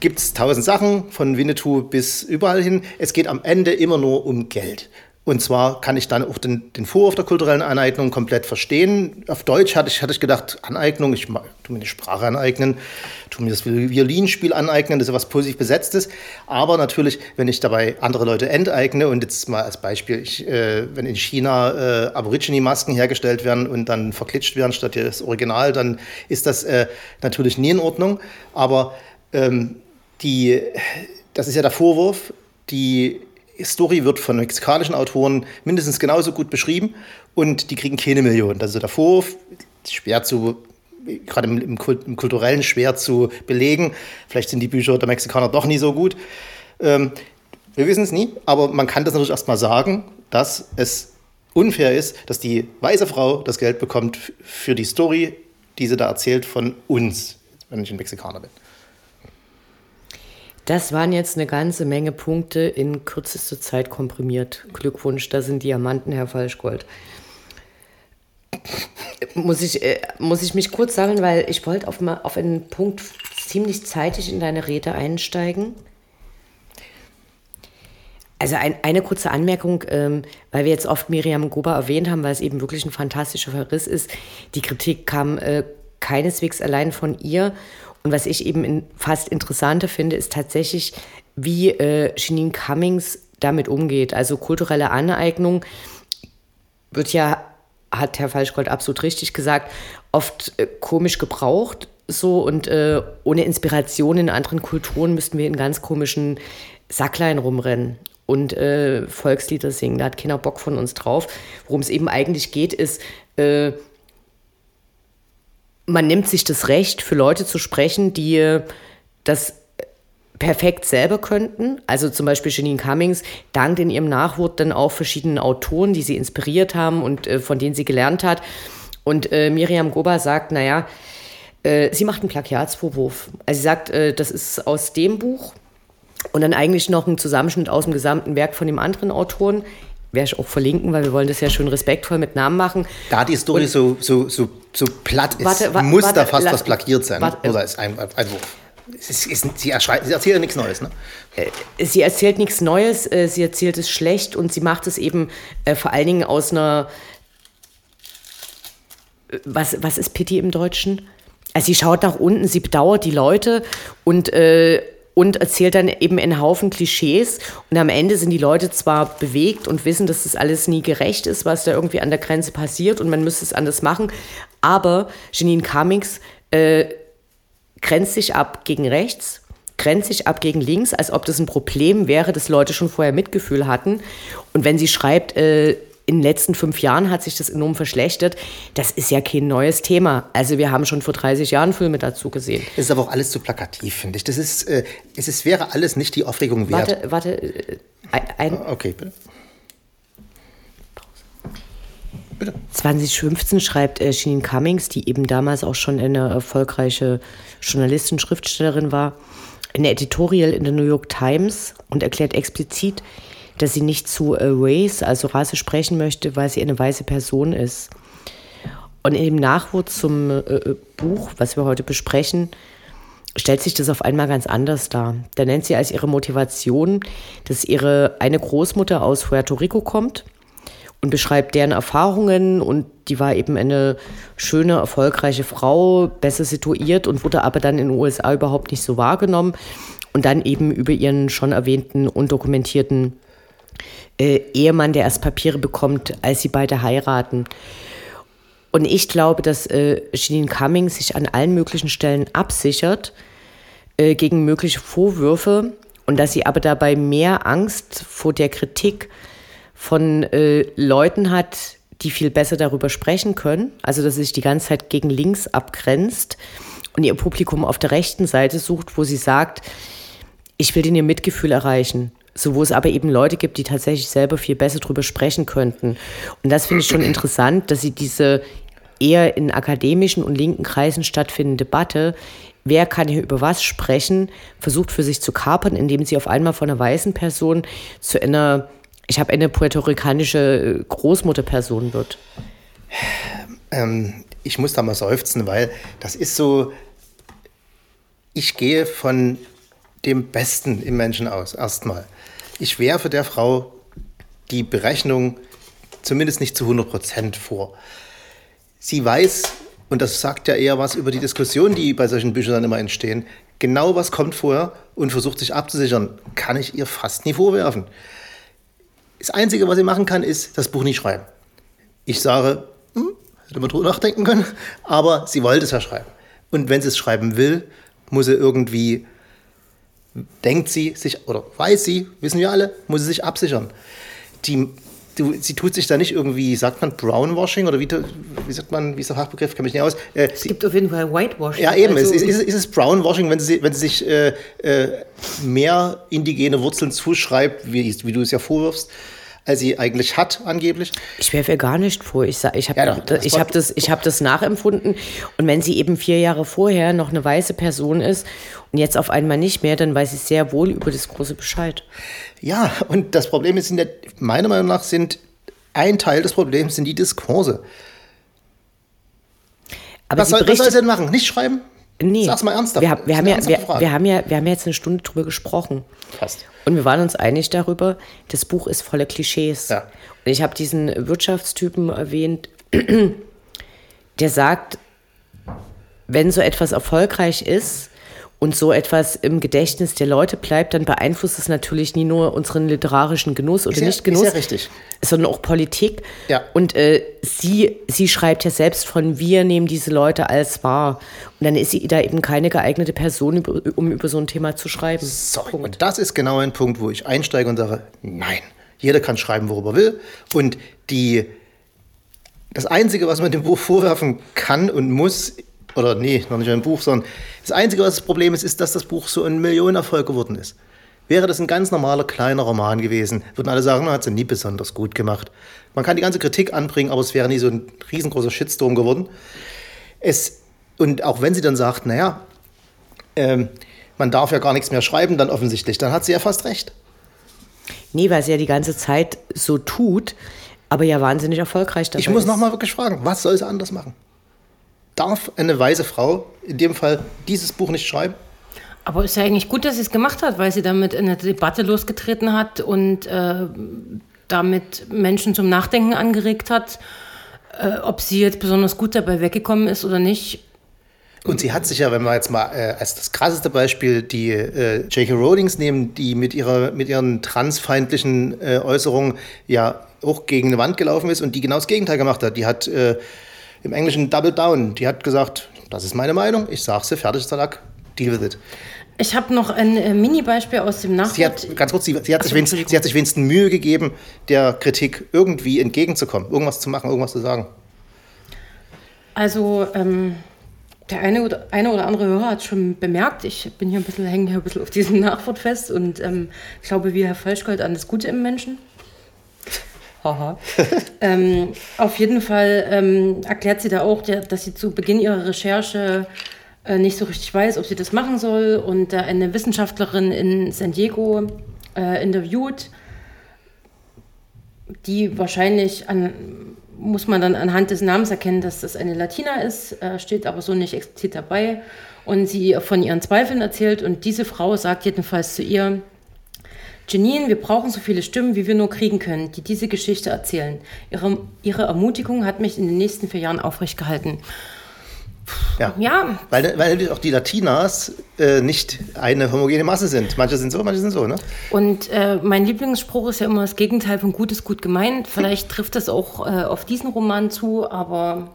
Gibt es tausend Sachen, von Winnetou bis überall hin. Es geht am Ende immer nur um Geld. Und zwar kann ich dann auch den, den Vorwurf der kulturellen Aneignung komplett verstehen. Auf Deutsch hatte ich, hatte ich gedacht, Aneignung, ich tu mir die Sprache aneignen, tu mir das Violinspiel aneignen, das ist was positiv Besetztes. Aber natürlich, wenn ich dabei andere Leute enteigne und jetzt mal als Beispiel, ich, äh, wenn in China äh, Aborigine-Masken hergestellt werden und dann verklitscht werden statt das Original, dann ist das äh, natürlich nie in Ordnung. Aber ähm, die, das ist ja der Vorwurf, die Story wird von mexikanischen Autoren mindestens genauso gut beschrieben und die kriegen keine Millionen. Ist der Vorwurf, schwer zu, gerade im, im, im, kulturellen schwer zu belegen. Vielleicht sind die Bücher der Mexikaner doch nie so gut. Ähm, wir wissen es nie, aber man kann das natürlich erstmal sagen, dass es unfair ist, dass die weiße Frau das Geld bekommt für die Story, die sie da erzählt von uns, wenn ich ein Mexikaner bin. Das waren jetzt eine ganze Menge Punkte in kürzester Zeit komprimiert. Glückwunsch, da sind Diamanten, Herr Falschgold. Muss ich, äh, muss ich mich kurz sammeln, weil ich wollte auf, auf einen Punkt ziemlich zeitig in deine Rede einsteigen. Also ein, eine kurze Anmerkung, ähm, weil wir jetzt oft Miriam Goba erwähnt haben, weil es eben wirklich ein fantastischer Verriss ist. Die Kritik kam äh, keineswegs allein von ihr und was ich eben in, fast interessanter finde, ist tatsächlich, wie äh, Janine Cummings damit umgeht. Also kulturelle Aneignung wird ja, hat Herr Falschgold absolut richtig gesagt, oft äh, komisch gebraucht. So und äh, ohne Inspiration in anderen Kulturen müssten wir in ganz komischen Sacklein rumrennen und äh, Volkslieder singen. Da hat keiner Bock von uns drauf. Worum es eben eigentlich geht, ist, äh, man nimmt sich das Recht, für Leute zu sprechen, die das perfekt selber könnten. Also zum Beispiel Janine Cummings dankt in ihrem Nachwort dann auch verschiedenen Autoren, die sie inspiriert haben und äh, von denen sie gelernt hat. Und äh, Miriam Goba sagt, naja, äh, sie macht einen Plagiatsvorwurf. Also sie sagt, äh, das ist aus dem Buch und dann eigentlich noch ein Zusammenschnitt aus dem gesamten Werk von dem anderen Autoren werde ich auch verlinken, weil wir wollen das ja schön respektvoll mit Namen machen. Da die Story so, so, so, so platt ist, warte, wa muss warte, da fast was plagiert sein. Warte, oder ist ein, Wurf? Ist, ist, sie, sie, erzählt ja nichts Neues, ne? Äh, sie erzählt nichts Neues, äh, sie erzählt es schlecht und sie macht es eben äh, vor allen Dingen aus einer. Was, was ist Pity im Deutschen? Also sie schaut nach unten, sie bedauert die Leute und äh, und erzählt dann eben einen Haufen Klischees. Und am Ende sind die Leute zwar bewegt und wissen, dass das alles nie gerecht ist, was da irgendwie an der Grenze passiert und man müsste es anders machen, aber Janine Cummings äh, grenzt sich ab gegen rechts grenzt sich ab gegen links, als ob das ein Problem wäre, dass Leute schon vorher Mitgefühl hatten. Und wenn sie schreibt, äh, in den letzten fünf Jahren hat sich das enorm verschlechtert. Das ist ja kein neues Thema. Also wir haben schon vor 30 Jahren Filme dazu gesehen. Es ist aber auch alles zu plakativ, finde ich. Das ist, äh, es ist, wäre alles nicht die Aufregung wert. Warte, warte. Äh, ein, okay, bitte. Bitte. 2015 schreibt äh, Jeanine Cummings, die eben damals auch schon eine erfolgreiche Journalistin, Schriftstellerin war, eine Editorial in der New York Times und erklärt explizit, dass sie nicht zu äh, Race, also Rasse, sprechen möchte, weil sie eine weiße Person ist. Und im Nachwort zum äh, äh, Buch, was wir heute besprechen, stellt sich das auf einmal ganz anders dar. Da nennt sie als ihre Motivation, dass ihre eine Großmutter aus Puerto Rico kommt und beschreibt deren Erfahrungen und die war eben eine schöne, erfolgreiche Frau, besser situiert und wurde aber dann in den USA überhaupt nicht so wahrgenommen und dann eben über ihren schon erwähnten undokumentierten äh, Ehemann, der erst Papiere bekommt, als sie beide heiraten. Und ich glaube, dass äh, Janine Cumming sich an allen möglichen Stellen absichert äh, gegen mögliche Vorwürfe und dass sie aber dabei mehr Angst vor der Kritik von äh, Leuten hat, die viel besser darüber sprechen können. Also dass sie sich die ganze Zeit gegen links abgrenzt und ihr Publikum auf der rechten Seite sucht, wo sie sagt, ich will den ihr Mitgefühl erreichen so wo es aber eben Leute gibt, die tatsächlich selber viel besser drüber sprechen könnten. Und das finde ich schon interessant, dass sie diese eher in akademischen und linken Kreisen stattfindende Debatte, wer kann hier über was sprechen, versucht für sich zu kapern, indem sie auf einmal von einer weißen Person zu einer, ich habe eine puerto-ricanische Großmutterperson wird. Ähm, ich muss da mal seufzen, weil das ist so, ich gehe von dem Besten im Menschen aus, erstmal ich werfe der Frau die Berechnung zumindest nicht zu 100 Prozent vor. Sie weiß, und das sagt ja eher was über die Diskussion, die bei solchen Büchern dann immer entstehen, genau was kommt vorher und versucht sich abzusichern, kann ich ihr fast nie vorwerfen. Das Einzige, was sie machen kann, ist das Buch nicht schreiben. Ich sage, hm, hätte man drüber nachdenken können, aber sie wollte es ja schreiben. Und wenn sie es schreiben will, muss sie irgendwie denkt sie sich, oder weiß sie, wissen wir alle, muss sie sich absichern. Die, du, sie tut sich da nicht irgendwie, sagt man Brownwashing oder wie, wie sagt man, wie ist der Fachbegriff, kenne mich nicht aus. Äh, es gibt auf jeden Fall Whitewashing. Ja, eben, also, ist, ist, ist, es Brownwashing, wenn sie, wenn sie sich äh, äh, mehr indigene Wurzeln zuschreibt, wie, wie du es ja vorwirfst, als sie eigentlich hat, angeblich. Ich werfe ihr gar nicht vor. Ich, ich habe ja, ich hab das, hab das nachempfunden. Und wenn sie eben vier Jahre vorher noch eine weiße Person ist und jetzt auf einmal nicht mehr, dann weiß ich sehr wohl über das große Bescheid. Ja, und das Problem ist, der, meiner Meinung nach sind ein Teil des Problems sind die Diskurse. Aber was, soll, was soll sie denn machen? Nicht schreiben? Nee. Sag's mal ernsthaft. Wir, wir, haben ja, wir, wir, haben ja, wir haben ja jetzt eine Stunde drüber gesprochen. Fast. Und wir waren uns einig darüber, das Buch ist voller Klischees. Ja. Und ich habe diesen Wirtschaftstypen erwähnt, der sagt, wenn so etwas erfolgreich ist, und so etwas im Gedächtnis der Leute bleibt, dann beeinflusst es natürlich nie nur unseren literarischen Genuss oder Nicht-Genuss, sondern auch Politik. Ja. Und äh, sie, sie schreibt ja selbst von, wir nehmen diese Leute als wahr. Und dann ist sie da eben keine geeignete Person, um über so ein Thema zu schreiben. So, und das ist genau ein Punkt, wo ich einsteige und sage, nein, jeder kann schreiben, worüber er will. Und die, das Einzige, was man dem Buch vorwerfen kann und muss, oder nee, noch nicht ein Buch, sondern das Einzige, was das Problem ist, ist, dass das Buch so ein Millionenerfolg geworden ist. Wäre das ein ganz normaler kleiner Roman gewesen, würden alle sagen, man hat es nie besonders gut gemacht. Man kann die ganze Kritik anbringen, aber es wäre nie so ein riesengroßer Shitstorm geworden. Es, und auch wenn sie dann sagt, naja, ähm, man darf ja gar nichts mehr schreiben, dann offensichtlich, dann hat sie ja fast recht. Nee, weil sie ja die ganze Zeit so tut, aber ja wahnsinnig erfolgreich dabei Ich muss nochmal wirklich fragen, was soll sie anders machen? Darf eine weise Frau in dem Fall dieses Buch nicht schreiben? Aber ist ja eigentlich gut, dass sie es gemacht hat, weil sie damit eine Debatte losgetreten hat und äh, damit Menschen zum Nachdenken angeregt hat, äh, ob sie jetzt besonders gut dabei weggekommen ist oder nicht. Und sie hat sich ja, wenn wir jetzt mal äh, als das krasseste Beispiel die äh, J.K. Rowlings nehmen, die mit, ihrer, mit ihren transfeindlichen äh, Äußerungen ja auch gegen eine Wand gelaufen ist und die genau das Gegenteil gemacht hat. Die hat äh, im Englischen Double Down, die hat gesagt, das ist meine Meinung, ich sage sie, fertig ist der Lack, deal with it. Ich habe noch ein äh, Mini-Beispiel aus dem Nachwort. Sie hat, ganz kurz, sie, sie, hat sich wenigstens, sie hat sich wenigstens Mühe gegeben, der Kritik irgendwie entgegenzukommen, irgendwas zu machen, irgendwas zu sagen. Also, ähm, der eine oder, eine oder andere Hörer hat schon bemerkt, ich bin hier ein bisschen, hänge hier ein bisschen auf diesem Nachwort fest und ähm, glaube wie Herr Falschgold an das Gute im Menschen. Ähm, auf jeden Fall ähm, erklärt sie da auch, dass sie zu Beginn ihrer Recherche äh, nicht so richtig weiß, ob sie das machen soll. Und äh, eine Wissenschaftlerin in San Diego äh, interviewt, die wahrscheinlich an, muss man dann anhand des Namens erkennen, dass das eine Latina ist, äh, steht aber so nicht explizit dabei. Und sie von ihren Zweifeln erzählt. Und diese Frau sagt jedenfalls zu ihr, Janine, wir brauchen so viele Stimmen, wie wir nur kriegen können, die diese Geschichte erzählen. Ihre, ihre Ermutigung hat mich in den nächsten vier Jahren aufrecht gehalten. Ja. ja. Weil, weil auch die Latinas äh, nicht eine homogene Masse sind. Manche sind so, manche sind so, ne? Und äh, mein Lieblingsspruch ist ja immer das Gegenteil von gut ist gut gemeint. Vielleicht trifft das auch äh, auf diesen Roman zu, aber.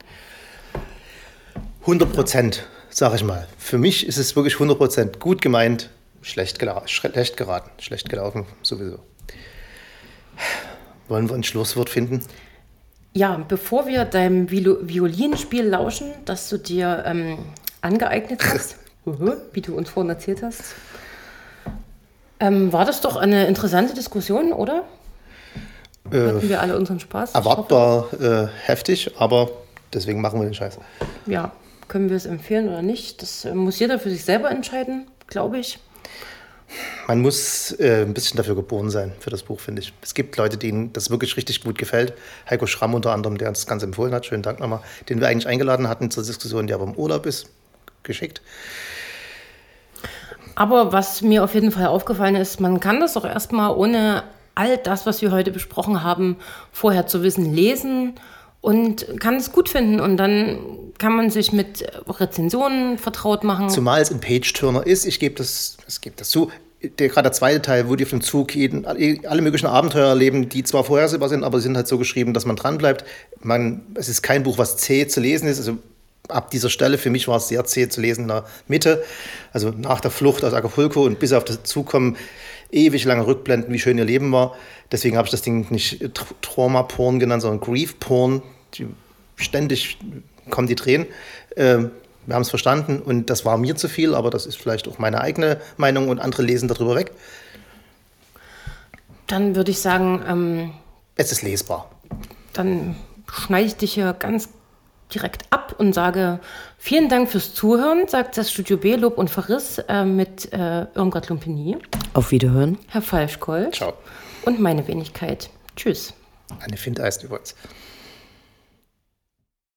100 Prozent, sag ich mal. Für mich ist es wirklich 100 Prozent gut gemeint, schlecht, schlecht geraten, schlecht gelaufen, sowieso. Wollen wir ein Schlusswort finden? Ja, bevor wir deinem Violinspiel lauschen, das du dir ähm, angeeignet hast, wie du uns vorhin erzählt hast, ähm, war das doch eine interessante Diskussion, oder? Äh, Hatten wir alle unseren Spaß? Erwartbar äh, heftig, aber deswegen machen wir den Scheiß. Ja, können wir es empfehlen oder nicht? Das äh, muss jeder für sich selber entscheiden, glaube ich. Man muss äh, ein bisschen dafür geboren sein, für das Buch, finde ich. Es gibt Leute, denen das wirklich richtig gut gefällt. Heiko Schramm unter anderem, der uns das Ganze empfohlen hat. Schönen Dank nochmal. Den wir eigentlich eingeladen hatten zur Diskussion, der aber im Urlaub ist. Geschickt. Aber was mir auf jeden Fall aufgefallen ist, man kann das auch erstmal ohne all das, was wir heute besprochen haben, vorher zu wissen, lesen und kann es gut finden. Und dann kann man sich mit Rezensionen vertraut machen. Zumal es ein Page-Turner ist. Ich gebe das, ich gebe das zu. Der, gerade der zweite Teil, wo die auf dem Zug jeden, alle möglichen Abenteuer erleben, die zwar vorhersehbar sind, aber sind halt so geschrieben, dass man dranbleibt. Man, es ist kein Buch, was zäh zu lesen ist. Also ab dieser Stelle, für mich war es sehr zäh zu lesen in der Mitte. Also nach der Flucht aus Acapulco und bis auf das Zukommen ewig lange Rückblenden, wie schön ihr Leben war. Deswegen habe ich das Ding nicht Trauma-Porn genannt, sondern Grief-Porn. Ständig kommen die Tränen. Ähm, wir haben es verstanden und das war mir zu viel, aber das ist vielleicht auch meine eigene Meinung und andere lesen darüber weg. Dann würde ich sagen, ähm, es ist lesbar. Dann schneide ich dich hier ganz direkt ab und sage vielen Dank fürs Zuhören, sagt das Studio B, Lob und Verriss äh, mit äh, Irmgard Lumpini. Auf Wiederhören. Herr Falschkoll. Ciao. Und meine Wenigkeit. Tschüss. Eine Findeist übrigens.